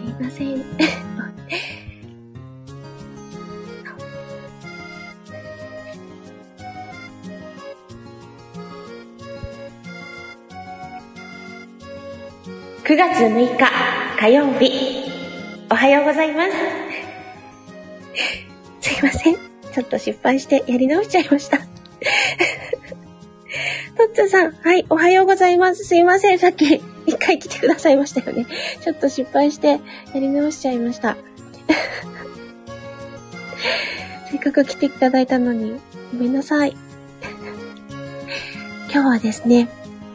すいません。9月6日火曜日、おはようございます。すいません。ちょっと失敗してやり直しちゃいました。とっつーさん、はい、おはようございます。すいません。さっき一回来てくださいましたよね。ちょっと失敗してやり直しちゃいました。せっかく来ていただいたのに、ごめんなさい。今日はですね、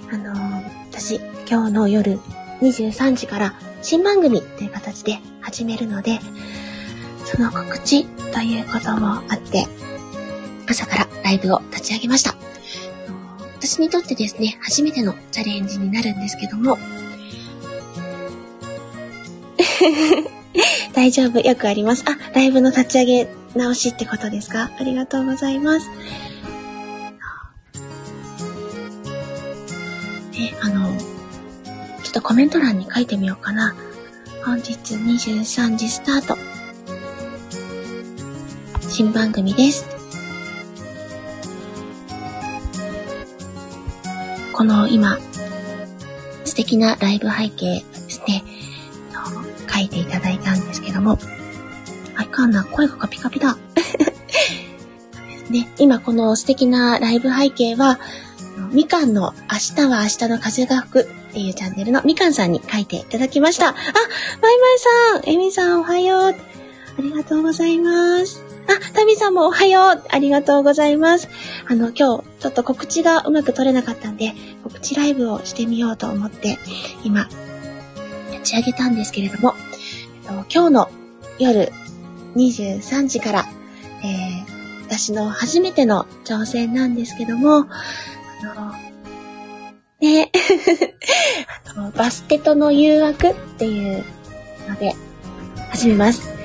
あのー、私、今日の夜23時から新番組という形で始めるので、その告知ということもあって、朝からライブを立ち上げました。私にとってですね、初めてのチャレンジになるんですけども、大丈夫、よくあります。あ、ライブの立ち上げ直しってことですか？ありがとうございます。で、あの、ちょっとコメント欄に書いてみようかな。本日23時スタート。新番組です。この今、素敵なライブ背景ですね、書いていただいたんですけども、あいかんな、声がカピカピだ。ね、今この素敵なライブ背景は、みかんの明日は明日の風が吹くっていうチャンネルのみかんさんに書いていただきました。あ、まいまいさん、えみさんおはよう。ありがとうございます。あ、タミさんもおはようありがとうございます。あの、今日、ちょっと告知がうまく取れなかったんで、告知ライブをしてみようと思って、今、立ち上げたんですけれども、えっと、今日の夜23時から、えー、私の初めての挑戦なんですけども、あの、ね、あのバステトの誘惑っていうので、始めます。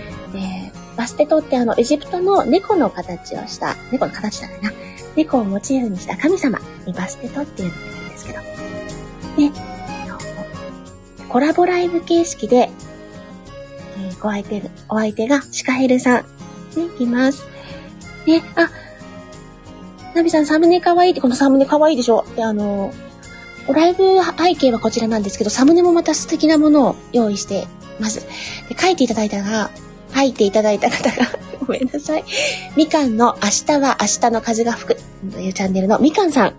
バステトってあの、エジプトの猫の形をした、猫の形だな。猫をモチーフにした神様にバステトっていうのがいるんですけど。で、コラボライブ形式で、えー、ご相手、お相手がシカヘルさん。ね、いきます。ね、あ、ナビさんサムネかわいって、このサムネかわいでしょで、あの、ライブ背景はこちらなんですけど、サムネもまた素敵なものを用意してます。で書いていただいたが、書いていただいた方がめんなさい。みかんの明日は明日の風が吹くというチャンネルのみかんさん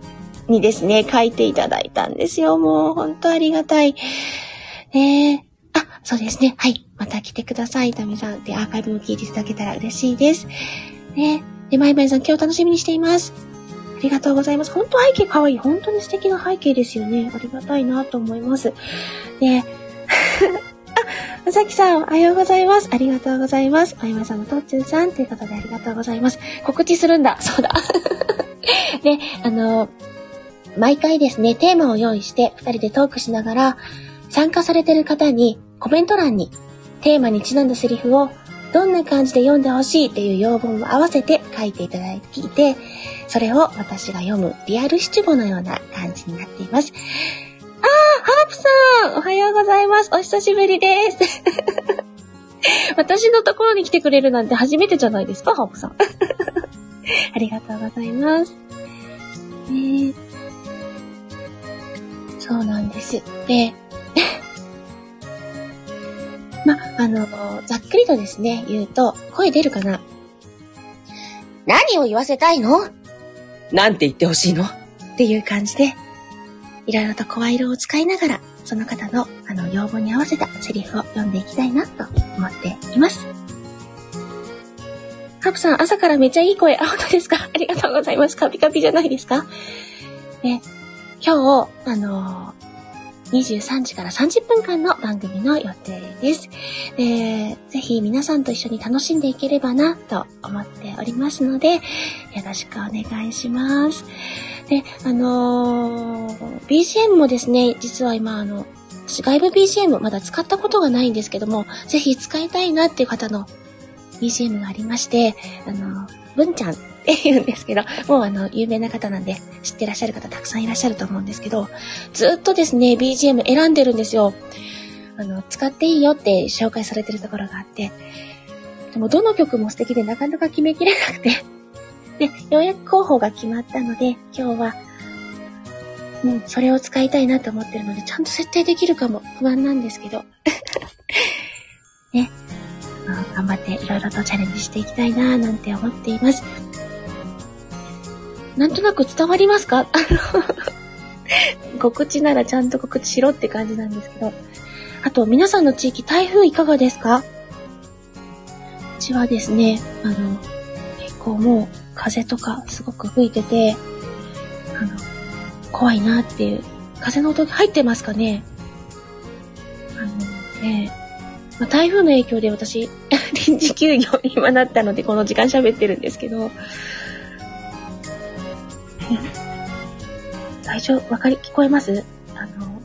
にですね、書いていただいたんですよ。もう本当ありがたい。ねえあ、そうですね。はい。また来てください。タミさん。で、アーカイブも聞いていただけたら嬉しいです。ねで、まいまいさん今日楽しみにしています。ありがとうございます。本当背景かわいい。本当に素敵な背景ですよね。ありがたいなと思います。で、まさきさん、おはようございます。ありがとうございます。まゆまさんのとっつーさんということでありがとうございます。告知するんだ。そうだ。で、あの、毎回ですね、テーマを用意して二人でトークしながら、参加されてる方にコメント欄にテーマにちなんだセリフをどんな感じで読んでほしいっていう要望も合わせて書いていただいて、それを私が読むリアル七五のような感じになっています。プさんおはようございます。お久しぶりです。私のところに来てくれるなんて初めてじゃないですか、ハープさん。ありがとうございます。ねそうなんです。で、ま、あの、ざっくりとですね、言うと、声出るかな？何を言わせたいの？なんて言ってほしいの？っていう感じで、いろいろと声色を使いながら、その方のあの要望に合わせたセリフを読んでいきたいなと思っています。ハープさん、朝からめっちゃいい声。あ、本当ですか？ありがとうございます。カピカピじゃないですか？ね、今日、あのー、23時から30分間の番組の予定です。で、ぜひ皆さんと一緒に楽しんでいければなと思っておりますので、よろしくお願いします。で、あのー、BGM もですね、実は今、あの、外部 BGM まだ使ったことがないんですけども、ぜひ使いたいなっていう方の BGM がありまして、あの、文ちゃん って言うんですけど、もうあの、有名な方なんで、知ってらっしゃる方たくさんいらっしゃると思うんですけど、ずっとですね、BGM 選んでるんですよ。あの、使っていいよって紹介されてるところがあって、でもどの曲も素敵でなかなか決めきれなくてで、ようやく候補が決まったので、今日は、もう、それを使いたいなと思ってるので、ちゃんと設定できるかも不安なんですけど。ね。頑張っていろいろとチャレンジしていきたいなぁなんて思っています。なんとなく伝わりますか？あの告知ならちゃんと告知しろって感じなんですけど。あと、皆さんの地域、台風いかがですか？うちはですね、あの、結構もう風とかすごく吹いてて、あの、怖いなっていう。風の音入ってますかね。あのね、まあ、台風の影響で私、臨時休業に今なったので、この時間喋ってるんですけど、大丈夫？わかり、聞こえます？あの、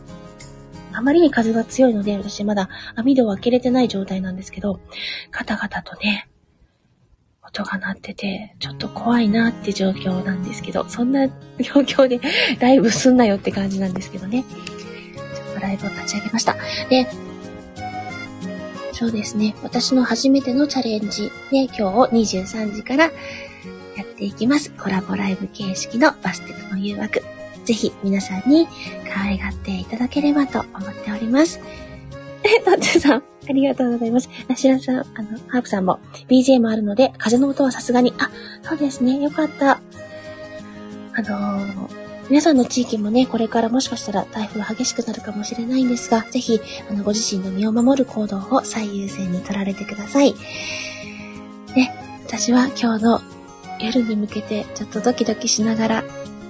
あまりに風が強いので、私まだ網戸を開けれてない状態なんですけど、ガタガタとね、音が鳴ってて、ちょっと怖いなって状況なんですけど、そんな状況で ライブすんなよって感じなんですけどね。ちょっとライブを立ち上げました。で、そうですね。私の初めてのチャレンジで、今日23時からやっていきます。コラボライブ形式のバステとの誘惑。ぜひ皆さんに可愛がっていただければと思っております。え、トッツさん、ありがとうございます。なしらさん、あの、ハープさんも BGM あるので、風の音はさすがに、あ、そうですね、よかった。あのー、皆さんの地域もね、これからもしかしたら台風激しくなるかもしれないんですが、ぜひ、あの、ご自身の身を守る行動を最優先に取られてください。ね、私は今日の夜に向けてちょっとドキドキしながら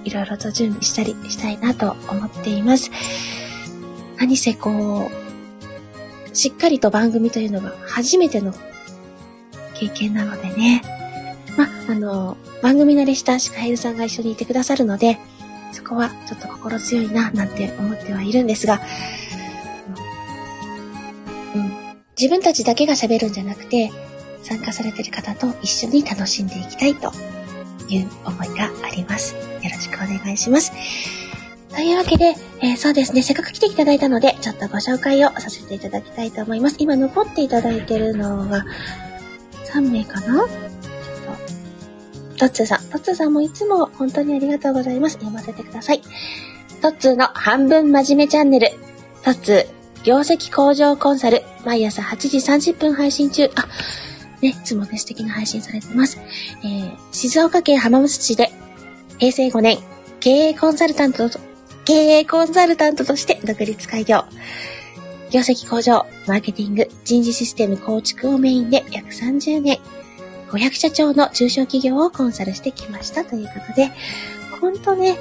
いろいろと準備したりしたいなと思っています。何せこう、しっかりと番組というのが初めての経験なのでね。ま、あの、番組慣れしたシカヘルさんが一緒にいてくださるので、そこはちょっと心強いな、なんて思ってはいるんですが、うん、自分たちだけが喋るんじゃなくて、参加されてる方と一緒に楽しんでいきたいという思いがあります。よろしくお願いします。というわけで、えー、そうですね、せっかく来ていただいたので、ちょっとご紹介をさせていただきたいと思います。今残っていただいてるのが、3名かな？ちょっと、トッツーさん。トッツーさんもいつも本当にありがとうございます。読ませてください。トッツーの半分真面目チャンネル。トッツー、業績向上コンサル。毎朝8時30分配信中。あ、ね、いつもね、素敵な配信されてます。えー、静岡県浜松市で、平成5年、経営コンサルタントと、経営コンサルタントとして独立開業。業績向上、マーケティング、人事システム構築をメインで約30年、500社長の中小企業をコンサルしてきましたということで、ほんとね、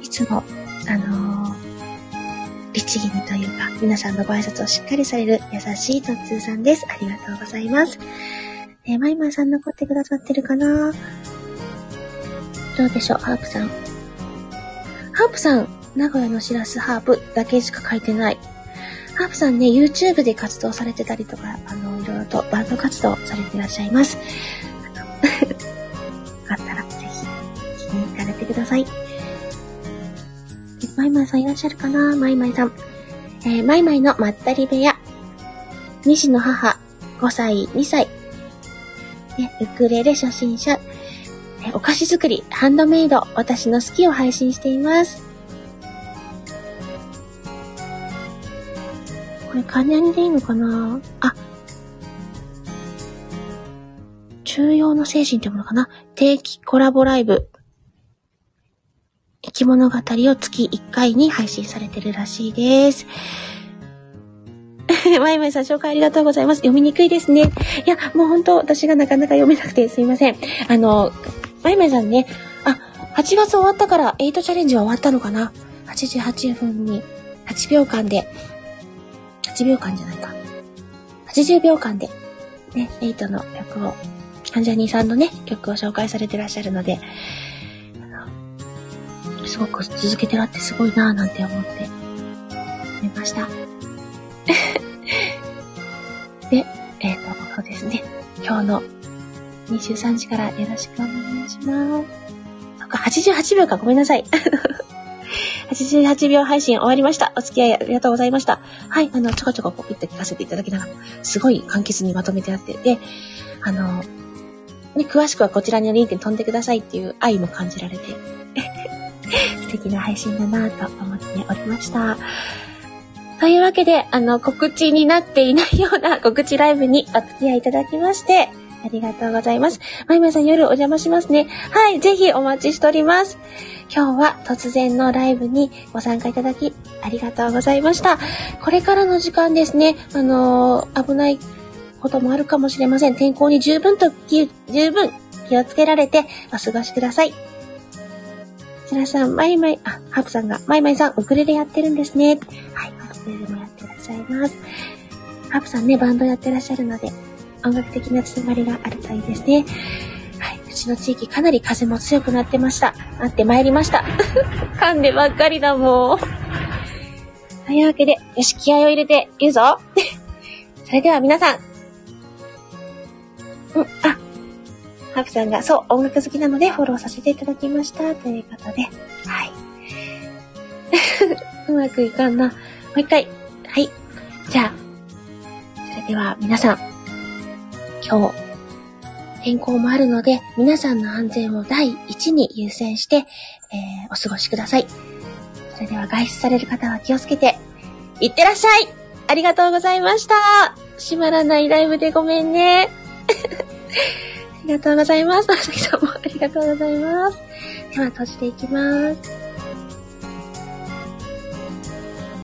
いつも、あのー、律儀にというか、皆さんのご挨拶をしっかりされる優しいトッツーさんです。ありがとうございます。えー、マイマイさん残ってくださってるかな？どうでしょう、ハープさん。ハープさん、名古屋のしらすハープだけしか書いてない。ハープさんね、YouTube で活動されてたりとか、あの、いろいろとバンド活動されてらっしゃいます。よかったら、ぜひ、聞きに行かれてください。マイマイさんいらっしゃるかな？マイマイさん。えー、マイマイのまったり部屋。西の母、5歳、2歳。ね、ウクレレ初心者。えお菓子作り、ハンドメイド、私の好きを配信しています。れ、カニャニでいいのかな？あ、中庸の精神ってものかな？定期コラボライブ。生き物語を月1回に配信されてるらしいです。まいまいさん紹介ありがとうございます。読みにくいですね。いや、もう本当私がなかなか読めなくてすいません。あの、まいまいさんね、あ、8月終わったから8チャレンジは終わったのかな ?88 分に8秒間で、8秒間じゃないか。80秒間で、ね、8の曲を、ハンジャニーさんのね、曲を紹介されてらっしゃるので、すごく続けてらってすごいなぁなんて思って、思いました。で、えっ、ー、と、そうですね。今日の23時からよろしくお願いします。そっか、88秒か、ごめんなさい。88秒配信終わりました。お付き合いありがとうございました。はい、あの、ちょこちょこポピッと聞かせていただきながら、すごい簡潔にまとめてあって、で、あの、ね、詳しくはこちらにリンクに飛んでくださいっていう愛も感じられて、素敵な配信だなと思っておりました。というわけで、あの、告知になっていないような告知ライブにお付き合いいただきまして、ありがとうございます。まゆまゆさん夜お邪魔しますね。はい、ぜひお待ちしております。今日は突然のライブにご参加いただき、ありがとうございました。これからの時間ですね、あのー、危ないこともあるかもしれません。天候に十分と、十分気をつけられてお過ごしください。つらさん、まいまい、あ、ハープさんが、まいまいさん、ウクレレやってるんですね。はい、ウクレレもやってらっしゃいます。ハープさんね、バンドやってらっしゃるので、音楽的なつながりがあるといいですね。はい、うちの地域かなり風も強くなってました。待ってまいりました。噛んでばっかりだもん。というわけで、よし、気合を入れて言うぞ。それでは皆さん、うん、あ、ハープさんが、そう、音楽好きなのでフォローさせていただきました。ということで、はい。うまくいかんな。もう一回。はい。じゃあ、それでは皆さん、今日、天候もあるので、皆さんの安全を第一に優先して、えー、お過ごしください。それでは外出される方は気をつけて、いってらっしゃいありがとうございました閉まらないライブでごめんね。ありがとうございます。まさきさんもありがとうございます。では閉じていきます。